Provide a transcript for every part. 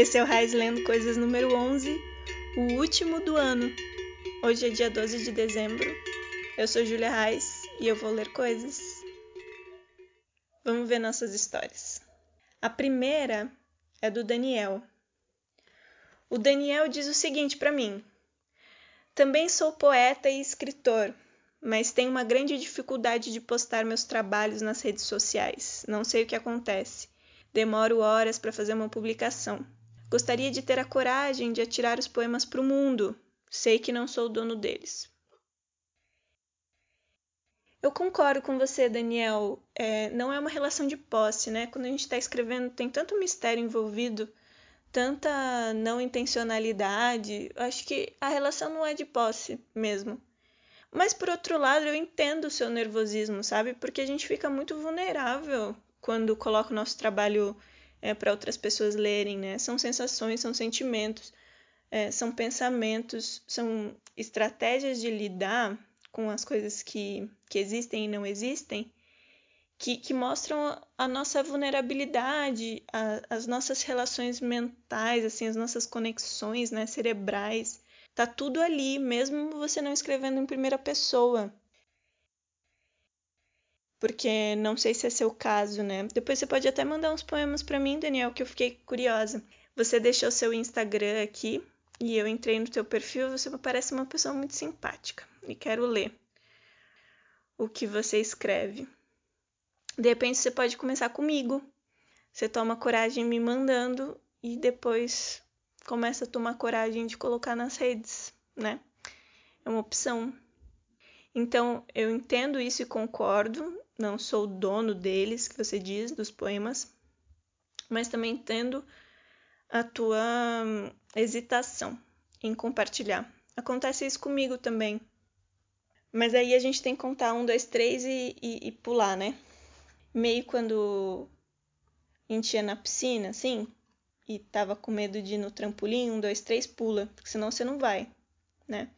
Esse é o Raiz Lendo Coisas número 11, o último do ano. Hoje é dia 12 de dezembro. Eu sou Julia Raiz e eu vou ler coisas. Vamos ver nossas histórias. A primeira é do Daniel. O Daniel diz o seguinte para mim: Também sou poeta e escritor, mas tenho uma grande dificuldade de postar meus trabalhos nas redes sociais. Não sei o que acontece. Demoro horas para fazer uma publicação. Gostaria de ter a coragem de atirar os poemas para o mundo. Sei que não sou dono deles. Eu concordo com você, Daniel. É, não é uma relação de posse, né? Quando a gente está escrevendo, tem tanto mistério envolvido, tanta não intencionalidade. Eu acho que a relação não é de posse mesmo. Mas por outro lado, eu entendo o seu nervosismo, sabe? Porque a gente fica muito vulnerável quando coloca o nosso trabalho é, para outras pessoas lerem, né? São sensações, são sentimentos, é, são pensamentos, são estratégias de lidar com as coisas que, que existem e não existem, que, que mostram a nossa vulnerabilidade, a, as nossas relações mentais, assim, as nossas conexões né, cerebrais. Tá tudo ali, mesmo você não escrevendo em primeira pessoa porque não sei se é seu caso, né? Depois você pode até mandar uns poemas para mim, Daniel, que eu fiquei curiosa. Você deixou seu Instagram aqui e eu entrei no teu perfil, você me parece uma pessoa muito simpática e quero ler o que você escreve. De repente você pode começar comigo. Você toma coragem me mandando e depois começa a tomar coragem de colocar nas redes, né? É uma opção. Então, eu entendo isso e concordo não sou dono deles, que você diz, dos poemas, mas também entendo a tua hum, hesitação em compartilhar. Acontece isso comigo também. Mas aí a gente tem que contar um, dois, três e, e, e pular, né? Meio quando a gente ia na piscina, assim, e tava com medo de ir no trampolim, um, dois, três, pula, porque senão você não vai, né?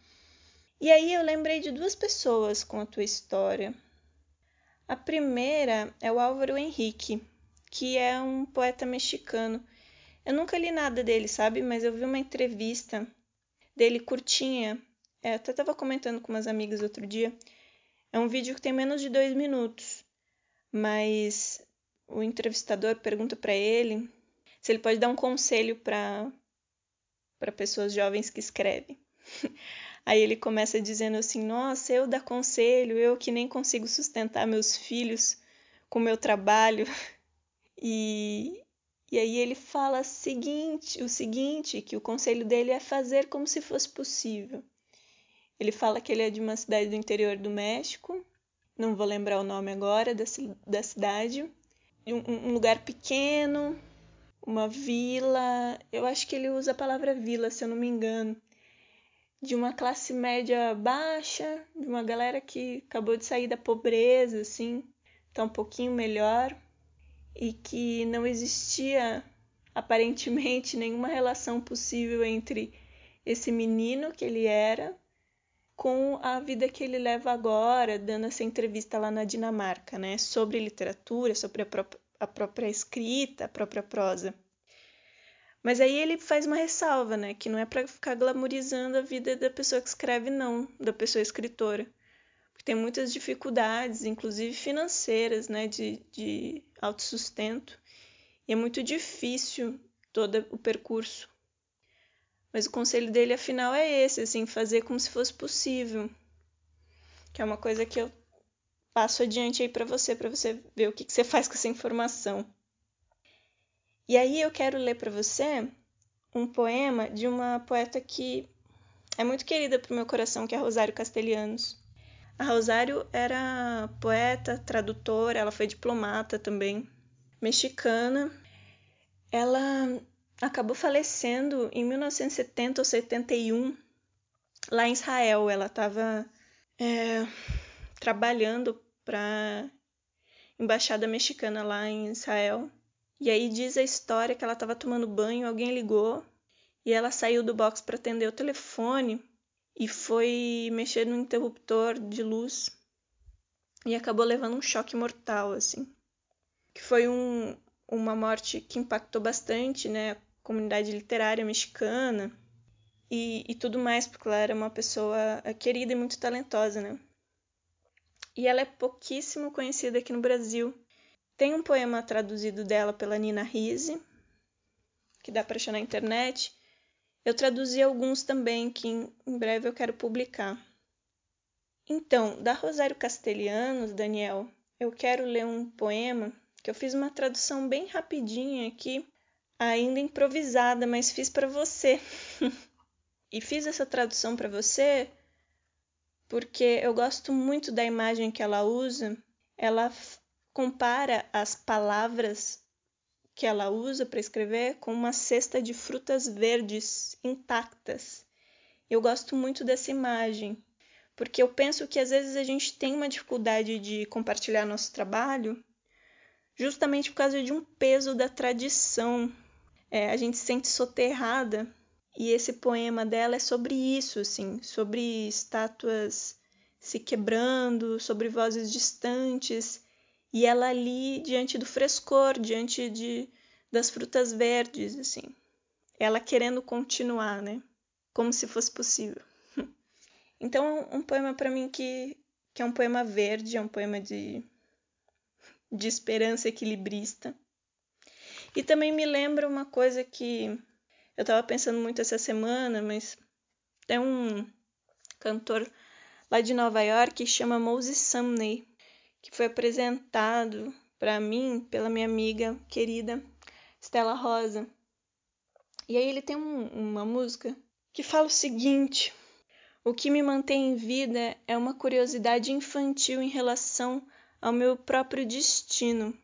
E aí eu lembrei de duas pessoas com a tua história. A primeira é o Álvaro Henrique, que é um poeta mexicano. Eu nunca li nada dele, sabe? Mas eu vi uma entrevista dele curtinha. É, até estava comentando com umas amigas outro dia. É um vídeo que tem menos de dois minutos, mas o entrevistador pergunta para ele se ele pode dar um conselho para pessoas jovens que escrevem. Aí ele começa dizendo assim: Nossa, eu dar conselho, eu que nem consigo sustentar meus filhos com meu trabalho. E, e aí ele fala seguinte, o seguinte, que o conselho dele é fazer como se fosse possível. Ele fala que ele é de uma cidade do interior do México, não vou lembrar o nome agora da, da cidade, um, um lugar pequeno, uma vila, eu acho que ele usa a palavra vila, se eu não me engano de uma classe média baixa, de uma galera que acabou de sair da pobreza, assim, tá um pouquinho melhor, e que não existia aparentemente nenhuma relação possível entre esse menino que ele era com a vida que ele leva agora, dando essa entrevista lá na Dinamarca, né, sobre literatura, sobre a, pró a própria escrita, a própria prosa. Mas aí ele faz uma ressalva, né? Que não é para ficar glamorizando a vida da pessoa que escreve, não, da pessoa escritora. Porque tem muitas dificuldades, inclusive financeiras, né? De, de autossustento. E é muito difícil todo o percurso. Mas o conselho dele, afinal, é esse, assim, fazer como se fosse possível. Que é uma coisa que eu passo adiante aí para você, para você ver o que, que você faz com essa informação. E aí eu quero ler para você um poema de uma poeta que é muito querida para o meu coração, que é Rosário Castelhanos. A Rosário era poeta, tradutora, ela foi diplomata também, mexicana. Ela acabou falecendo em 1970 ou 71 lá em Israel. Ela estava é, trabalhando para embaixada mexicana lá em Israel e aí diz a história que ela estava tomando banho, alguém ligou e ela saiu do box para atender o telefone e foi mexer no interruptor de luz e acabou levando um choque mortal, assim. Que foi um, uma morte que impactou bastante, né, a comunidade literária mexicana e, e tudo mais, porque ela era uma pessoa querida e muito talentosa, né? E ela é pouquíssimo conhecida aqui no Brasil. Tem um poema traduzido dela pela Nina Risse, que dá para achar na internet. Eu traduzi alguns também que em breve eu quero publicar. Então, da Rosário Castelhanos, Daniel, eu quero ler um poema que eu fiz uma tradução bem rapidinha aqui, ainda improvisada, mas fiz para você. e fiz essa tradução para você porque eu gosto muito da imagem que ela usa. Ela compara as palavras que ela usa para escrever com uma cesta de frutas verdes intactas. Eu gosto muito dessa imagem, porque eu penso que às vezes a gente tem uma dificuldade de compartilhar nosso trabalho justamente por causa de um peso da tradição. É, a gente se sente soterrada e esse poema dela é sobre isso, assim, sobre estátuas se quebrando, sobre vozes distantes e ela ali diante do frescor, diante de das frutas verdes, assim. Ela querendo continuar, né? Como se fosse possível. Então, um poema para mim que, que é um poema verde, é um poema de, de esperança equilibrista. E também me lembra uma coisa que eu estava pensando muito essa semana, mas tem um cantor lá de Nova York que chama Moses Sumney, que foi apresentado para mim pela minha amiga querida Stella Rosa. E aí ele tem um, uma música que fala o seguinte: O que me mantém em vida é uma curiosidade infantil em relação ao meu próprio destino.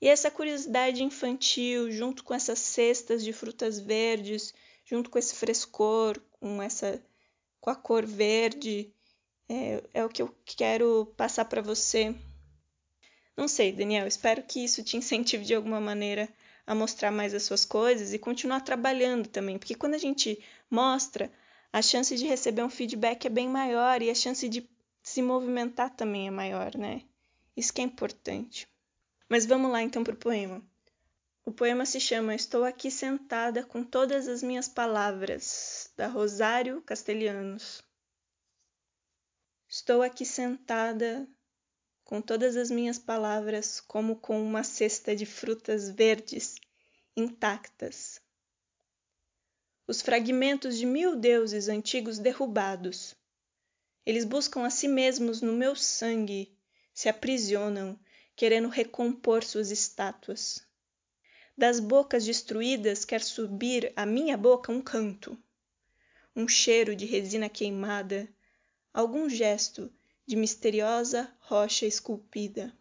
E essa curiosidade infantil, junto com essas cestas de frutas verdes, junto com esse frescor, com essa com a cor verde é, é o que eu quero passar para você. Não sei, Daniel, espero que isso te incentive de alguma maneira a mostrar mais as suas coisas e continuar trabalhando também, porque quando a gente mostra, a chance de receber um feedback é bem maior e a chance de se movimentar também é maior, né? Isso que é importante. Mas vamos lá então para o poema. O poema se chama Estou aqui sentada com todas as minhas palavras, da Rosário Castelhanos. Estou aqui sentada com todas as minhas palavras, como com uma cesta de frutas verdes intactas. Os fragmentos de mil deuses antigos derrubados. Eles buscam a si mesmos no meu sangue, se aprisionam, querendo recompor suas estátuas. Das bocas destruídas quer subir à minha boca um canto, um cheiro de resina queimada algum gesto de misteriosa rocha esculpida.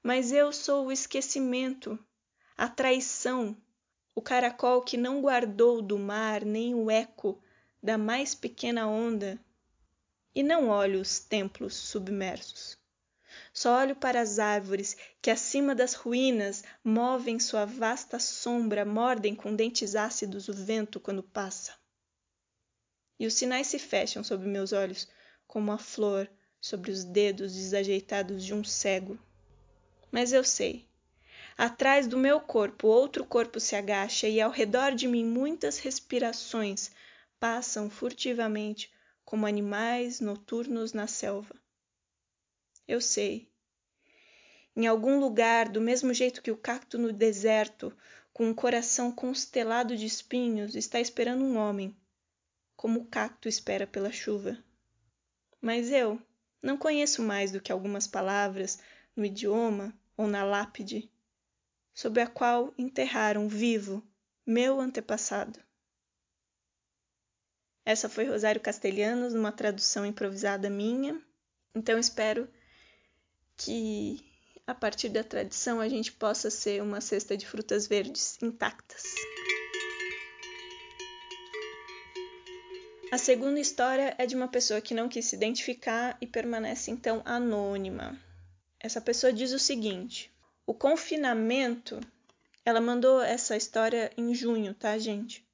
Mas eu sou o esquecimento, a traição, o caracol que não guardou do mar nem o eco da mais pequena onda. E não olho os templos submersos. Só olho para as árvores que acima das ruínas movem sua vasta sombra, mordem com dentes ácidos o vento quando passa e os sinais se fecham sob meus olhos como a flor sobre os dedos desajeitados de um cego. Mas eu sei. Atrás do meu corpo outro corpo se agacha e ao redor de mim muitas respirações passam furtivamente como animais noturnos na selva. Eu sei. Em algum lugar, do mesmo jeito que o cacto no deserto, com um coração constelado de espinhos, está esperando um homem como o cacto espera pela chuva. Mas eu não conheço mais do que algumas palavras no idioma ou na lápide, sob a qual enterraram vivo meu antepassado. Essa foi Rosário Castelhanos, numa tradução improvisada minha. Então espero que a partir da tradição a gente possa ser uma cesta de frutas verdes intactas. A segunda história é de uma pessoa que não quis se identificar e permanece então anônima. Essa pessoa diz o seguinte: o confinamento. Ela mandou essa história em junho, tá, gente?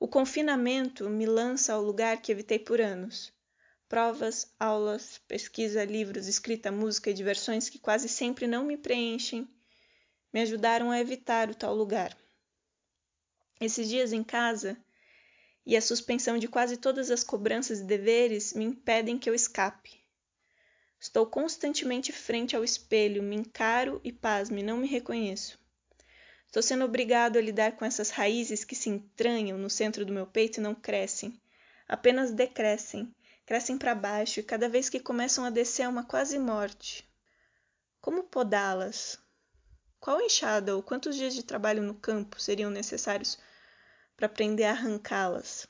O confinamento me lança ao lugar que evitei por anos. Provas, aulas, pesquisa, livros, escrita, música e diversões que quase sempre não me preenchem, me ajudaram a evitar o tal lugar. Esses dias em casa e a suspensão de quase todas as cobranças e deveres me impedem que eu escape. Estou constantemente frente ao espelho, me encaro e, pasme, não me reconheço. Estou sendo obrigado a lidar com essas raízes que se entranham no centro do meu peito e não crescem, apenas decrescem, crescem para baixo e cada vez que começam a descer é uma quase morte. Como podá-las? Qual enxada ou quantos dias de trabalho no campo seriam necessários para aprender a arrancá-las?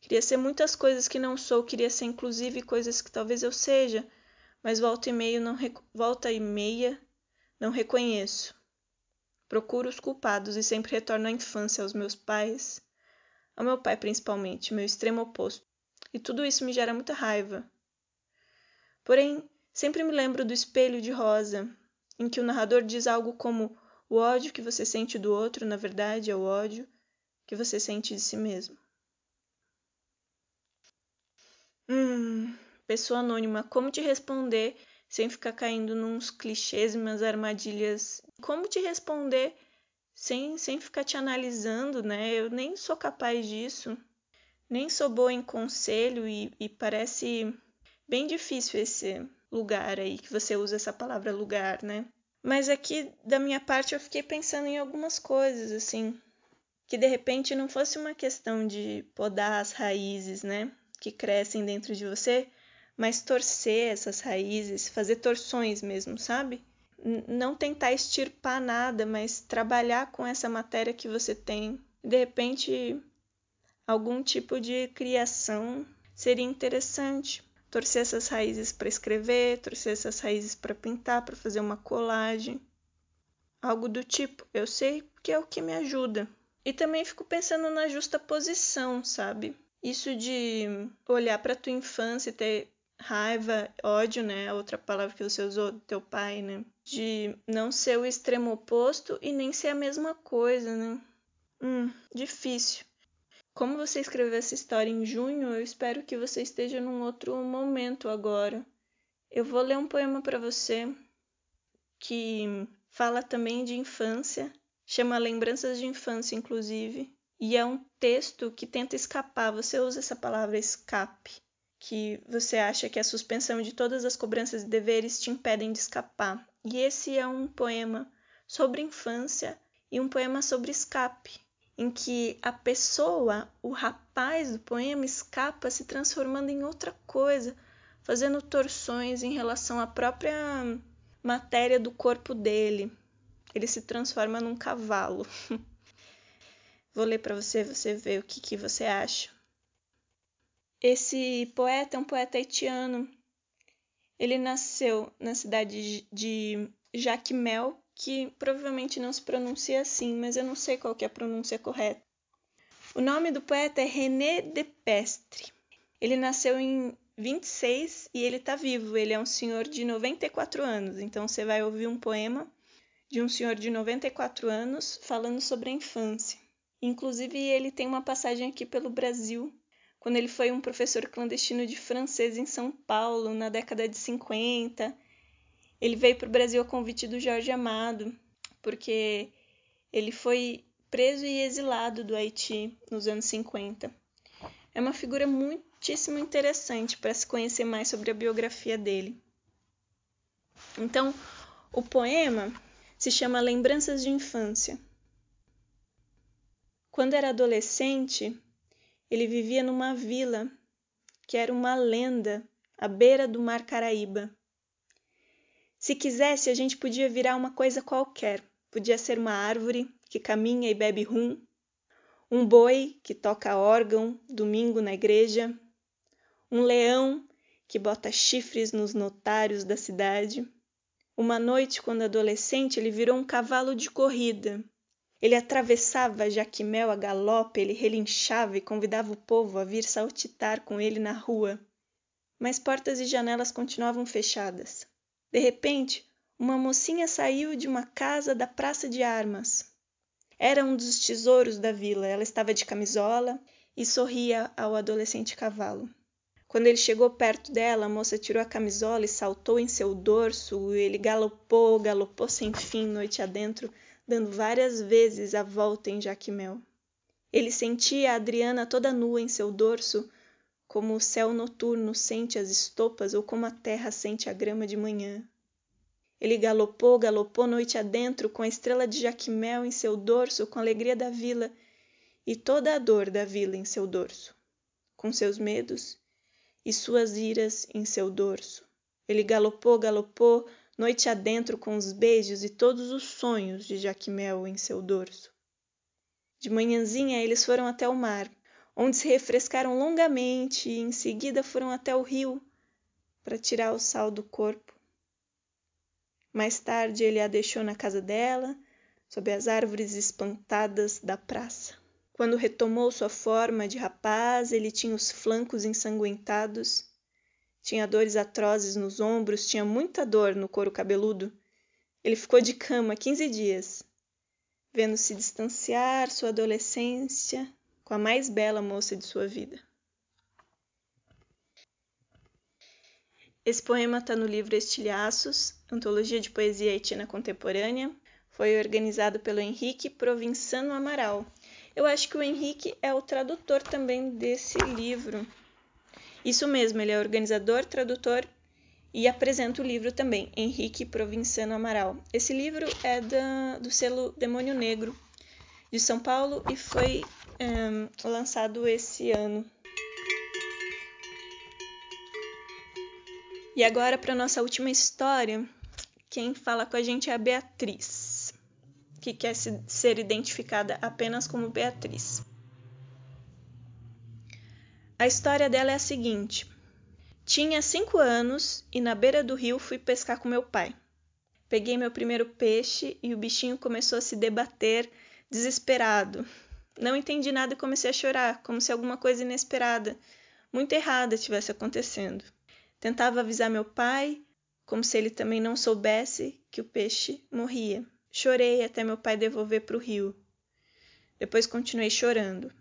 Queria ser muitas coisas que não sou, queria ser inclusive coisas que talvez eu seja, mas volta e meia não volta e meia não reconheço. Procuro os culpados e sempre retorno à infância, aos meus pais, ao meu pai principalmente, meu extremo oposto. E tudo isso me gera muita raiva. Porém, sempre me lembro do espelho de rosa, em que o narrador diz algo como: o ódio que você sente do outro, na verdade, é o ódio que você sente de si mesmo. Hum, pessoa anônima, como te responder sem ficar caindo nos clichês e umas armadilhas? Como te responder sem, sem ficar te analisando, né? Eu nem sou capaz disso, nem sou boa em conselho e, e parece bem difícil esse lugar aí, que você usa essa palavra lugar, né? Mas aqui, da minha parte, eu fiquei pensando em algumas coisas, assim, que de repente não fosse uma questão de podar as raízes, né, que crescem dentro de você, mas torcer essas raízes, fazer torções mesmo, sabe? Não tentar extirpar nada, mas trabalhar com essa matéria que você tem. De repente, algum tipo de criação seria interessante torcer essas raízes para escrever, torcer essas raízes para pintar, para fazer uma colagem, algo do tipo. Eu sei que é o que me ajuda. E também fico pensando na justa posição, sabe? Isso de olhar para tua infância e ter raiva, ódio, né? Outra palavra que você usou, teu pai, né? De não ser o extremo oposto e nem ser a mesma coisa, né? Hum, difícil. Como você escreveu essa história em junho, eu espero que você esteja num outro momento agora. Eu vou ler um poema para você que fala também de infância, chama Lembranças de Infância, inclusive, e é um texto que tenta escapar. Você usa essa palavra escape, que você acha que a suspensão de todas as cobranças e deveres te impedem de escapar. E esse é um poema sobre infância e um poema sobre escape em que a pessoa, o rapaz do poema, escapa se transformando em outra coisa, fazendo torções em relação à própria matéria do corpo dele. Ele se transforma num cavalo. Vou ler para você, você ver o que, que você acha. Esse poeta é um poeta haitiano. Ele nasceu na cidade de Jacmel, que provavelmente não se pronuncia assim, mas eu não sei qual é a pronúncia correta. O nome do poeta é René Depestre. Ele nasceu em 26 e ele está vivo. Ele é um senhor de 94 anos. Então você vai ouvir um poema de um senhor de 94 anos falando sobre a infância. Inclusive, ele tem uma passagem aqui pelo Brasil, quando ele foi um professor clandestino de francês em São Paulo, na década de 50. Ele veio para o Brasil a convite do Jorge Amado, porque ele foi preso e exilado do Haiti nos anos 50. É uma figura muitíssimo interessante para se conhecer mais sobre a biografia dele. Então, o poema se chama Lembranças de Infância. Quando era adolescente, ele vivia numa vila que era uma lenda à beira do Mar Caraíba. Se quisesse, a gente podia virar uma coisa qualquer. Podia ser uma árvore que caminha e bebe rum, um boi que toca órgão domingo na igreja, um leão que bota chifres nos notários da cidade. Uma noite, quando adolescente, ele virou um cavalo de corrida. Ele atravessava Jaquimel a galope, ele relinchava e convidava o povo a vir saltitar com ele na rua. Mas portas e janelas continuavam fechadas. De repente, uma mocinha saiu de uma casa da Praça de Armas. Era um dos tesouros da vila. Ela estava de camisola e sorria ao adolescente cavalo. Quando ele chegou perto dela, a moça tirou a camisola e saltou em seu dorso. Ele galopou, galopou sem fim, noite adentro, dando várias vezes a volta em Jaquimel. Ele sentia a Adriana toda nua em seu dorso, como o céu noturno sente as estopas ou como a terra sente a grama de manhã. Ele galopou, galopou noite adentro, com a estrela de Jaquimel em seu dorso, com a alegria da vila e toda a dor da vila em seu dorso, com seus medos e suas iras em seu dorso. Ele galopou, galopou, noite adentro com os beijos e todos os sonhos de Jaquimel em seu dorso. De manhãzinha eles foram até o mar, onde se refrescaram longamente e em seguida foram até o rio para tirar o sal do corpo. Mais tarde ele a deixou na casa dela, sob as árvores espantadas da praça. Quando retomou sua forma de rapaz, ele tinha os flancos ensanguentados tinha dores atrozes nos ombros, tinha muita dor no couro cabeludo. Ele ficou de cama quinze dias, vendo-se distanciar sua adolescência com a mais bela moça de sua vida. Esse poema está no livro Estilhaços, Antologia de Poesia Haitiana Contemporânea. Foi organizado pelo Henrique Provinciano Amaral. Eu acho que o Henrique é o tradutor também desse livro. Isso mesmo, ele é organizador, tradutor e apresenta o livro também, Henrique Provinciano Amaral. Esse livro é da, do selo Demônio Negro de São Paulo e foi um, lançado esse ano. E agora, para nossa última história, quem fala com a gente é a Beatriz, que quer ser identificada apenas como Beatriz. A história dela é a seguinte: Tinha cinco anos e na beira do rio fui pescar com meu pai. Peguei meu primeiro peixe e o bichinho começou a se debater, desesperado. Não entendi nada e comecei a chorar, como se alguma coisa inesperada, muito errada, estivesse acontecendo. Tentava avisar meu pai, como se ele também não soubesse que o peixe morria. Chorei até meu pai devolver para o rio. Depois continuei chorando.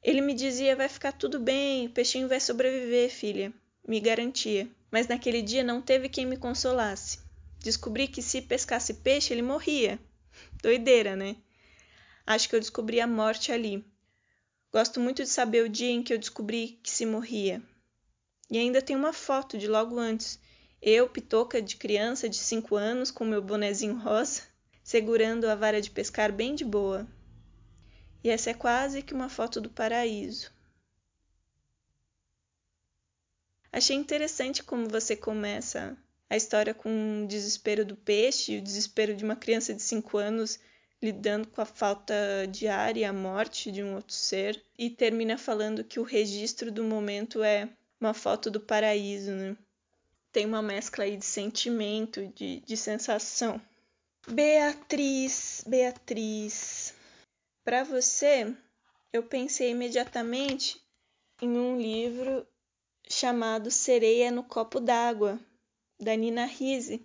Ele me dizia: vai ficar tudo bem, o peixinho vai sobreviver, filha. Me garantia. Mas naquele dia não teve quem me consolasse. Descobri que se pescasse peixe, ele morria. Doideira, né? Acho que eu descobri a morte ali. Gosto muito de saber o dia em que eu descobri que se morria. E ainda tem uma foto de logo antes. Eu, pitoca de criança de cinco anos, com meu bonezinho rosa, segurando a vara de pescar bem de boa, e essa é quase que uma foto do paraíso. Achei interessante como você começa a história com o desespero do peixe, o desespero de uma criança de 5 anos lidando com a falta de ar e a morte de um outro ser, e termina falando que o registro do momento é uma foto do paraíso, né? Tem uma mescla aí de sentimento, de, de sensação. Beatriz, Beatriz, para você, eu pensei imediatamente em um livro chamado Sereia no Copo d'Água, da Nina Risse,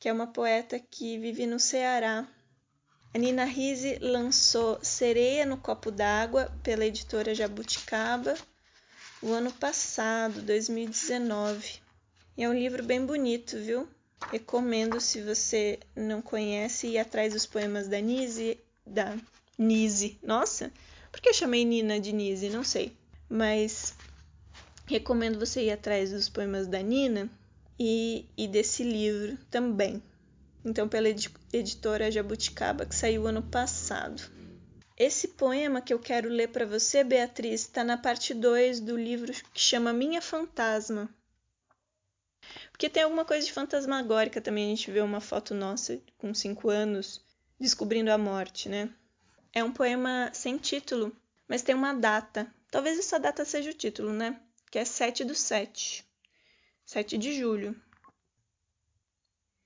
que é uma poeta que vive no Ceará. A Nina Risse lançou Sereia no Copo d'Água pela editora Jabuticaba o ano passado, 2019. E é um livro bem bonito, viu? Recomendo se você não conhece ir atrás dos poemas da Nise, da Nise. Nossa, por que eu chamei Nina de Nise? Não sei. Mas recomendo você ir atrás dos poemas da Nina e, e desse livro também. Então, pela editora Jabuticaba, que saiu ano passado. Esse poema que eu quero ler para você, Beatriz, está na parte 2 do livro que chama Minha Fantasma. Porque tem alguma coisa de fantasmagórica também. A gente vê uma foto nossa com 5 anos descobrindo a morte, né? É um poema sem título, mas tem uma data. Talvez essa data seja o título, né? Que é 7 do 7. 7 de julho.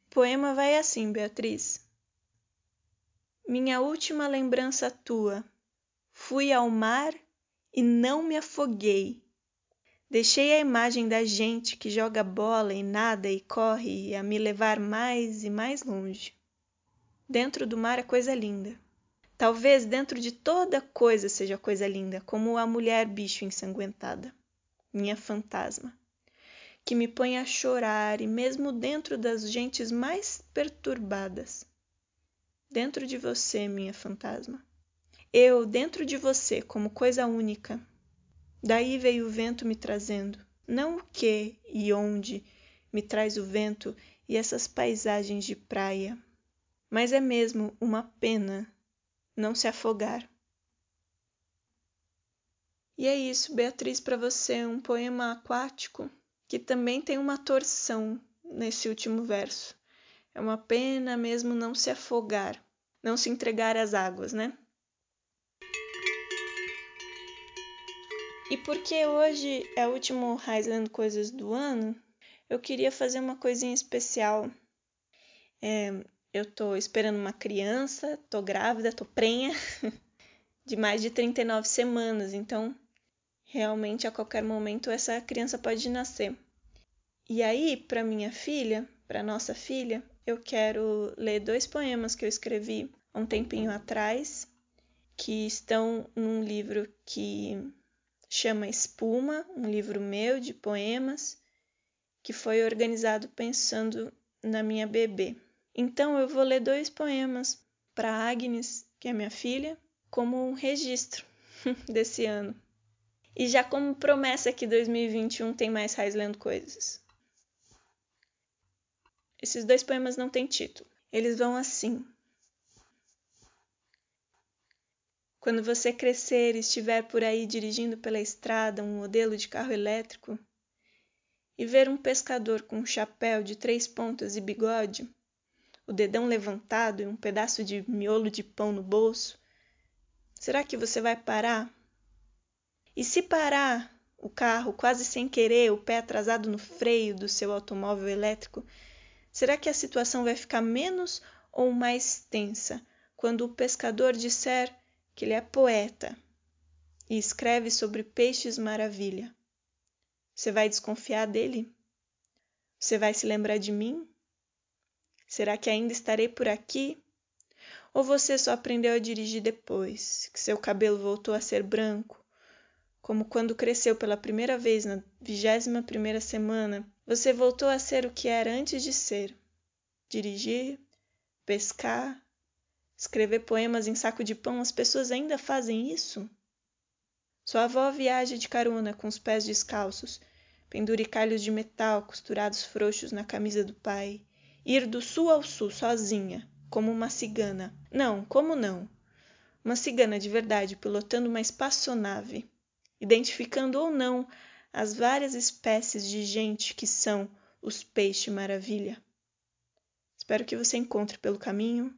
O poema vai assim, Beatriz. Minha última lembrança tua. Fui ao mar e não me afoguei. Deixei a imagem da gente que joga bola e nada e corre a me levar mais e mais longe. Dentro do mar é coisa linda. Talvez dentro de toda coisa seja coisa linda, como a mulher bicho ensanguentada, minha fantasma, que me põe a chorar e mesmo dentro das gentes mais perturbadas. dentro de você, minha fantasma. Eu dentro de você, como coisa única. Daí veio o vento me trazendo. Não o que e onde me traz o vento e essas paisagens de praia, mas é mesmo uma pena não se afogar. E é isso, Beatriz, para você, um poema aquático que também tem uma torção nesse último verso. É uma pena mesmo não se afogar, não se entregar às águas, né? E porque hoje é o último Highland Coisas do ano, eu queria fazer uma coisinha especial. É, eu tô esperando uma criança, tô grávida, tô prenha, de mais de 39 semanas, então realmente a qualquer momento essa criança pode nascer. E aí, para minha filha, para nossa filha, eu quero ler dois poemas que eu escrevi há um tempinho atrás, que estão num livro que chama Espuma, um livro meu de poemas, que foi organizado pensando na minha bebê. Então eu vou ler dois poemas para Agnes, que é minha filha, como um registro desse ano. E já como promessa que 2021 tem mais Raiz lendo coisas. Esses dois poemas não têm título. Eles vão assim. Quando você crescer e estiver por aí dirigindo pela estrada um modelo de carro elétrico e ver um pescador com um chapéu de três pontas e bigode, o dedão levantado e um pedaço de miolo de pão no bolso, será que você vai parar? E se parar o carro quase sem querer, o pé atrasado no freio do seu automóvel elétrico, Será que a situação vai ficar menos ou mais tensa quando o pescador disser que ele é poeta e escreve sobre peixes maravilha? Você vai desconfiar dele? Você vai se lembrar de mim? Será que ainda estarei por aqui? Ou você só aprendeu a dirigir depois, que seu cabelo voltou a ser branco, como quando cresceu pela primeira vez na vigésima primeira semana você voltou a ser o que era antes de ser: dirigir, pescar, escrever poemas em saco de pão. As pessoas ainda fazem isso? Sua avó viaja de carona com os pés descalços, penduricalhos de metal costurados frouxos na camisa do pai, ir do sul ao sul sozinha, como uma cigana. Não, como não? Uma cigana de verdade pilotando uma espaçonave, identificando ou não as várias espécies de gente que são os peixe maravilha. Espero que você encontre pelo caminho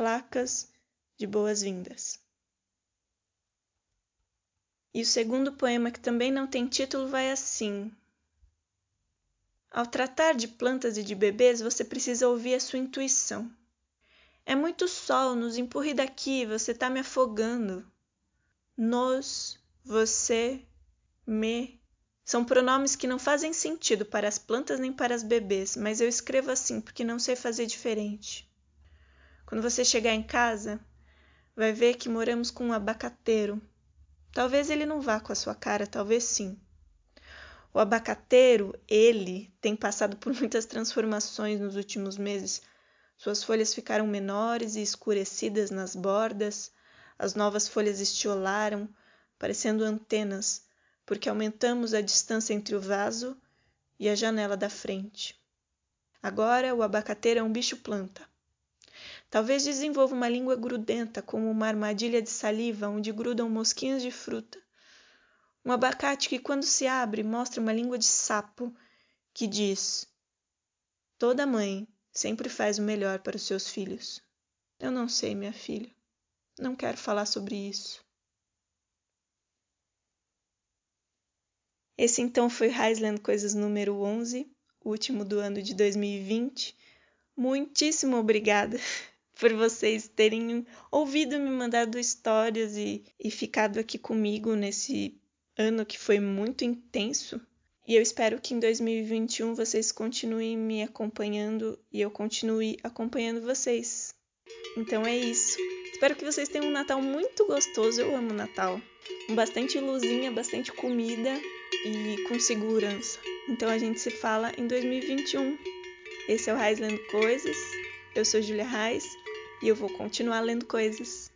placas de boas-vindas. E o segundo poema, que também não tem título, vai assim: Ao tratar de plantas e de bebês, você precisa ouvir a sua intuição. É muito sol, nos empurre daqui, você tá me afogando. Nos, você, me, são pronomes que não fazem sentido para as plantas nem para as bebês, mas eu escrevo assim porque não sei fazer diferente. Quando você chegar em casa, vai ver que moramos com um abacateiro. Talvez ele não vá com a sua cara, talvez sim. O abacateiro, ele, tem passado por muitas transformações nos últimos meses. Suas folhas ficaram menores e escurecidas nas bordas, as novas folhas estiolaram, parecendo antenas porque aumentamos a distância entre o vaso e a janela da frente. Agora o abacateiro é um bicho-planta. Talvez desenvolva uma língua grudenta, como uma armadilha de saliva onde grudam mosquinhos de fruta. Um abacate que, quando se abre, mostra uma língua de sapo que diz: Toda mãe sempre faz o melhor para os seus filhos. Eu não sei, minha filha. Não quero falar sobre isso. Esse então foi Highland Coisas número 11, último do ano de 2020. Muitíssimo obrigada por vocês terem ouvido me mandado histórias e, e ficado aqui comigo nesse ano que foi muito intenso. E eu espero que em 2021 vocês continuem me acompanhando e eu continue acompanhando vocês. Então é isso. Espero que vocês tenham um Natal muito gostoso. Eu amo Natal. Com bastante luzinha, bastante comida e com segurança. Então a gente se fala em 2021. Esse é o Reisland Coisas. Eu sou Julia Reis e eu vou continuar lendo coisas.